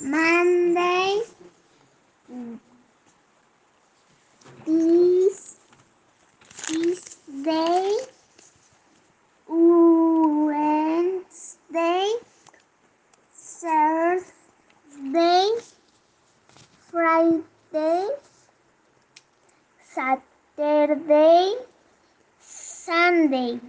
Monday, Tues- Tuesday, Wednesday, Thursday, Friday, Saturday, Sunday.